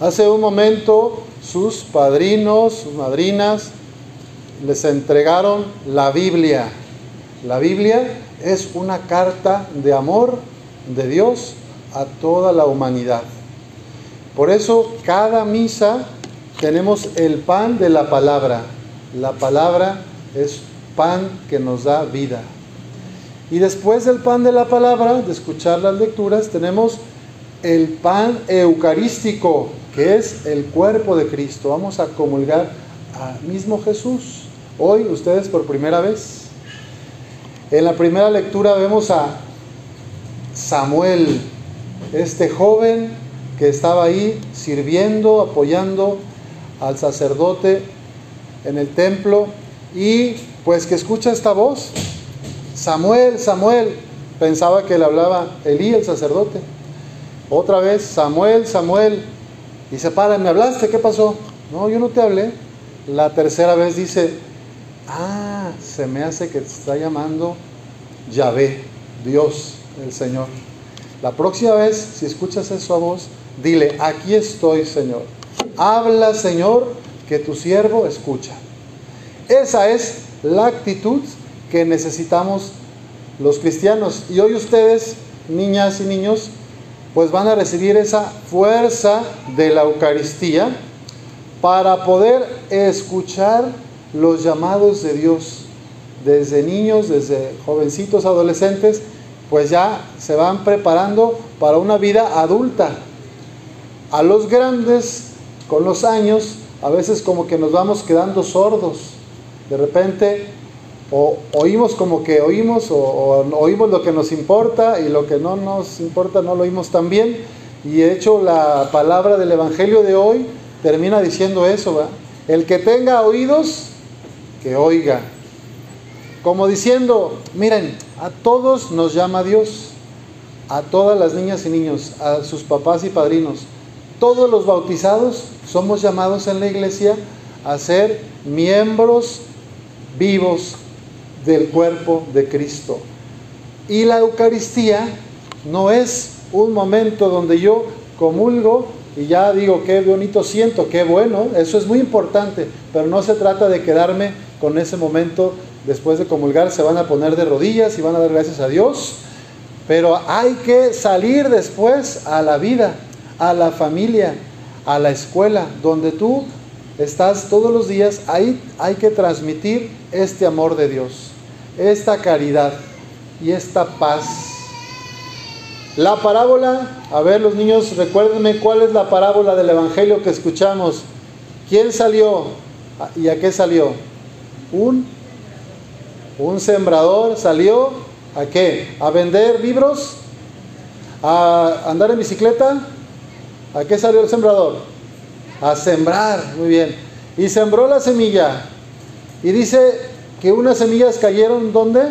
Hace un momento sus padrinos, sus madrinas, les entregaron la Biblia. La Biblia es una carta de amor de Dios a toda la humanidad. Por eso cada misa tenemos el pan de la palabra. La palabra es pan que nos da vida. Y después del pan de la palabra, de escuchar las lecturas, tenemos el pan eucarístico, que es el cuerpo de Cristo. Vamos a comulgar al mismo Jesús. Hoy ustedes por primera vez. En la primera lectura vemos a Samuel, este joven que estaba ahí sirviendo, apoyando al sacerdote en el templo y pues que escucha esta voz. Samuel, Samuel, pensaba que le hablaba Elí, el sacerdote. Otra vez, Samuel, Samuel. Y se para, ¿me hablaste? ¿Qué pasó? No, yo no te hablé. La tercera vez dice, ah, se me hace que te está llamando Yahvé, Dios, el Señor. La próxima vez, si escuchas esa voz, dile, aquí estoy, Señor. Habla, Señor, que tu siervo escucha. Esa es la actitud que necesitamos los cristianos. Y hoy ustedes, niñas y niños, pues van a recibir esa fuerza de la Eucaristía para poder escuchar los llamados de Dios. Desde niños, desde jovencitos, adolescentes, pues ya se van preparando para una vida adulta. A los grandes, con los años, a veces como que nos vamos quedando sordos. De repente o oímos como que oímos, o, oímos lo que nos importa y lo que no nos importa no lo oímos tan bien. Y de hecho la palabra del Evangelio de hoy termina diciendo eso, El que tenga oídos, que oiga. Como diciendo, miren, a todos nos llama Dios, a todas las niñas y niños, a sus papás y padrinos. Todos los bautizados somos llamados en la iglesia a ser miembros vivos del cuerpo de Cristo. Y la Eucaristía no es un momento donde yo comulgo y ya digo qué bonito siento, qué bueno, eso es muy importante, pero no se trata de quedarme con ese momento después de comulgar, se van a poner de rodillas y van a dar gracias a Dios, pero hay que salir después a la vida, a la familia, a la escuela, donde tú estás todos los días, ahí hay que transmitir este amor de Dios esta caridad y esta paz. La parábola, a ver los niños, recuérdenme cuál es la parábola del Evangelio que escuchamos. ¿Quién salió y a qué salió? Un, un sembrador salió a qué? ¿A vender libros? ¿A andar en bicicleta? ¿A qué salió el sembrador? A sembrar, muy bien. Y sembró la semilla. Y dice que unas semillas cayeron ¿dónde?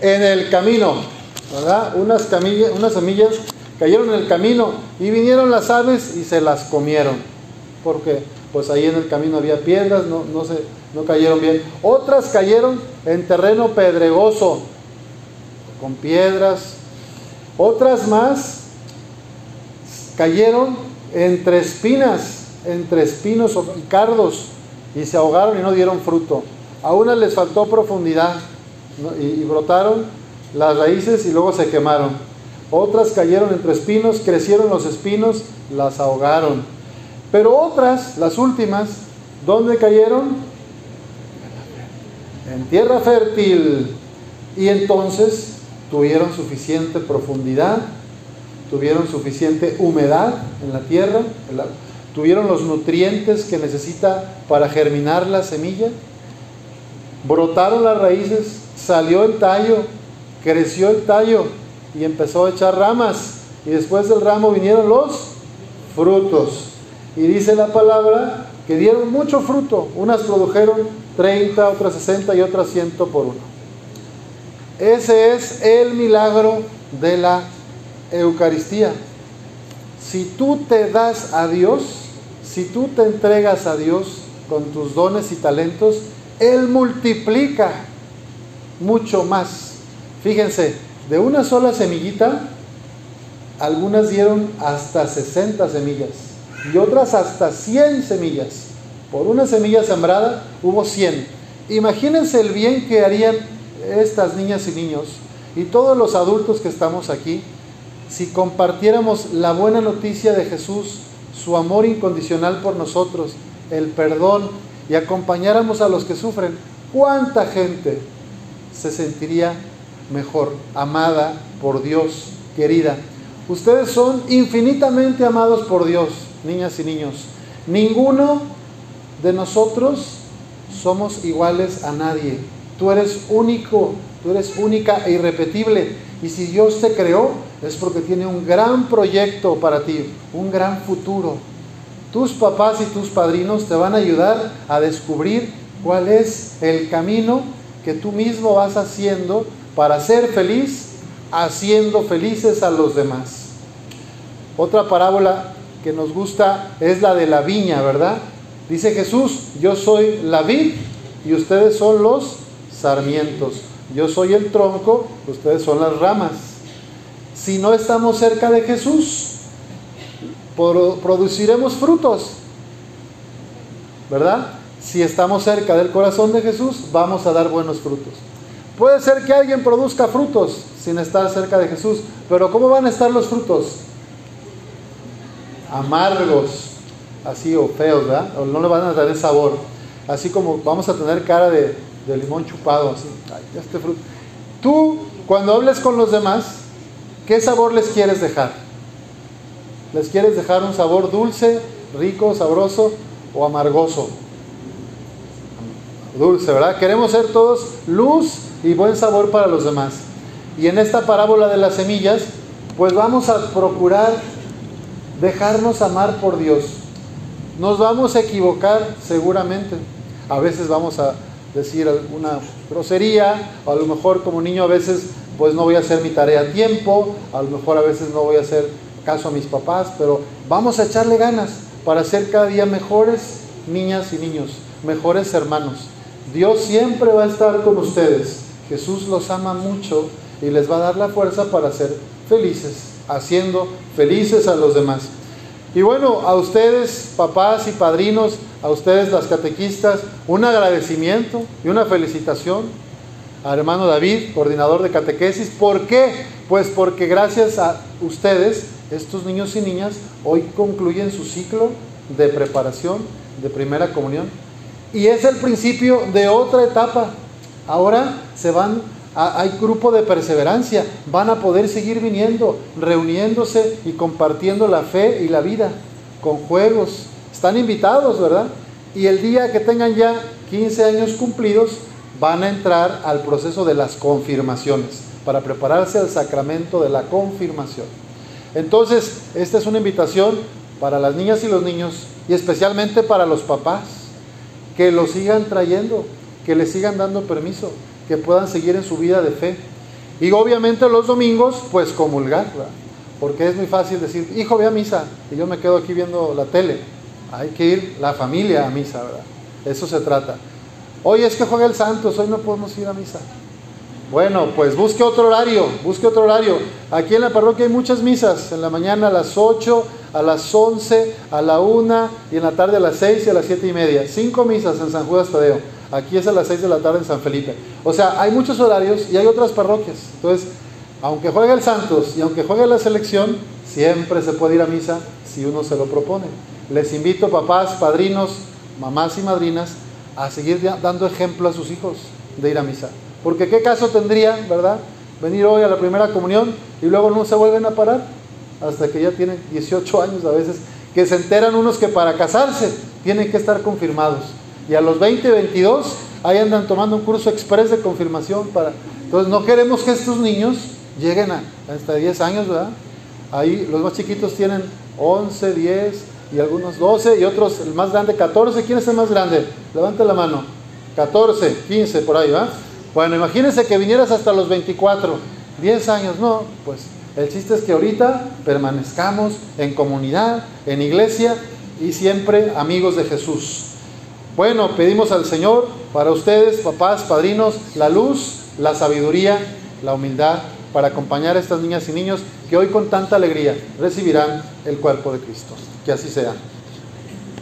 En el camino, ¿verdad? Unas, semillas cayeron en el camino y vinieron las aves y se las comieron. Porque pues ahí en el camino había piedras, no, no, se, no cayeron bien. Otras cayeron en terreno pedregoso, con piedras. Otras más cayeron entre espinas, entre espinos y cardos y se ahogaron y no dieron fruto. A unas les faltó profundidad y, brotaron las raíces y luego se quemaron. Otras cayeron entre espinos, crecieron los espinos, las ahogaron. Pero otras, las últimas, ¿dónde cayeron? En tierra fértil. Y entonces tuvieron suficiente profundidad, tuvieron suficiente humedad en la tierra, tuvieron los nutrientes que necesita para germinar la semilla, brotaron las raíces, salió el tallo, creció el tallo y empezó a echar ramas. Y después del ramo vinieron los frutos. Y dice la palabra que dieron mucho fruto. Unas produjeron 30, otras 60 y otras 100 por uno. Ese es el milagro de la Eucaristía. Si tú te das a Dios, si tú te entregas a Dios con tus dones y talentos, Él multiplica mucho más. Fíjense, de una sola semillita algunas dieron hasta 60 semillas y otras hasta 100 semillas. Por una semilla sembrada hubo 100. Imagínense el bien que harían estas niñas y niños y todos los adultos que estamos aquí si compartiéramos la buena noticia de Jesús, su amor incondicional por nosotros, el perdón y acompañáramos a los que sufren. ¿Cuánta gente se sentiría mejor, amada por Dios, querida? Ustedes son infinitamente amados por Dios, niñas y niños. Ninguno de nosotros somos iguales a nadie. Tú eres único, tú eres única e irrepetible. Y si Dios te creó, es porque tiene un gran proyecto para ti, un gran futuro. Tus papás y tus padrinos te van a ayudar a descubrir cuál es el camino que tú mismo vas haciendo para ser feliz, haciendo felices a los demás. Otra parábola que nos gusta es la de la viña, ¿verdad? Dice Jesús, yo soy la vid y ustedes son los sarmientos. Yo soy el tronco, ustedes son las ramas. Si no estamos cerca de Jesús, produciremos frutos, ¿verdad? Si estamos cerca del corazón de Jesús, vamos a dar buenos frutos. Puede ser que alguien produzca frutos sin estar cerca de Jesús, pero ¿cómo van a estar los frutos? Amargos, así o feos, ¿verdad? O no le van a dar el sabor. Así como vamos a tener cara de, limón chupado, así. Ay, este fruto. Tú, cuando hables con los demás, ¿qué sabor les quieres dejar? ¿Les quieres dejar un sabor dulce, rico, sabroso o amargoso? Dulce, ¿verdad? Queremos ser todos luz y buen sabor para los demás. Y en esta parábola de las semillas, pues vamos a procurar dejarnos amar por Dios. Nos vamos a equivocar seguramente. A veces vamos a decir alguna grosería, o a lo mejor como niño a veces pues no voy a hacer mi tarea a tiempo, a lo mejor a veces no voy a hacer caso a mis papás, pero vamos a echarle ganas para ser cada día mejores niñas y niños, mejores hermanos. Dios siempre va a estar con ustedes. Jesús los ama mucho y les va a dar la fuerza para ser felices, haciendo felices a los demás. Y bueno, a ustedes, papás y padrinos, a ustedes las catequistas, un agradecimiento y una felicitación hermano David, coordinador de catequesis. ¿Por qué? Pues porque gracias a ustedes estos niños y niñas hoy concluyen su ciclo de preparación de primera comunión. Y es el principio de otra etapa. Ahora se van, hay grupo de perseverancia, van a poder seguir viniendo, reuniéndose y compartiendo la fe y la vida con juegos. Están invitados, ¿verdad? Y el día que tengan ya 15 años cumplidos, van a entrar al proceso de las confirmaciones, para prepararse al sacramento de la confirmación. Entonces, esta es una invitación para las niñas y los niños y especialmente para los papás, que lo sigan trayendo, que les sigan dando permiso, que puedan seguir en su vida de fe. Y obviamente los domingos, pues comulgar, porque es muy fácil decir, hijo, ve a misa, y yo me quedo aquí viendo la tele. Hay que ir la familia a misa, ¿verdad? Eso se trata. Hoy es que juega el Santos, hoy no podemos ir a misa. Bueno, pues busque otro horario, busque otro horario. Aquí en la parroquia hay muchas misas, en la mañana a las 8, a las 11, a la 1 y en la tarde a las 6 y a las 7 y media. Cinco misas en San Judas Tadeo. Aquí es a las 6 de la tarde en San Felipe. O sea, hay muchos horarios y hay otras parroquias. Entonces, aunque juegue el Santos y aunque juegue la selección, siempre se puede ir a misa si uno se lo propone. Les invito, papás, padrinos, mamás y madrinas, a seguir dando ejemplo a sus hijos de ir a misa. Porque qué caso tendría, ¿verdad? Venir hoy a la primera comunión y luego no se vuelven a parar hasta que ya tienen 18 años a veces, que se enteran unos que para casarse tienen que estar confirmados. Y a los 20, 22, ahí andan tomando un curso express de confirmación para... Entonces no queremos que estos niños lleguen a hasta 10 años, ¿verdad? Ahí los más chiquitos tienen 11, 10 y algunos 12 y otros, el más grande 14. ¿Quién es el más grande? Levante la mano. 14, 15 por ahí, ¿va? Bueno, imagínense que vinieras hasta los 24, 10 años, no, pues el chiste es que ahorita permanezcamos en comunidad, en iglesia y siempre amigos de Jesús. Bueno, pedimos al Señor para ustedes, papás, padrinos, la luz, la sabiduría, la humildad para acompañar a estas niñas y niños que hoy con tanta alegría recibirán el cuerpo de Cristo. Que así sea.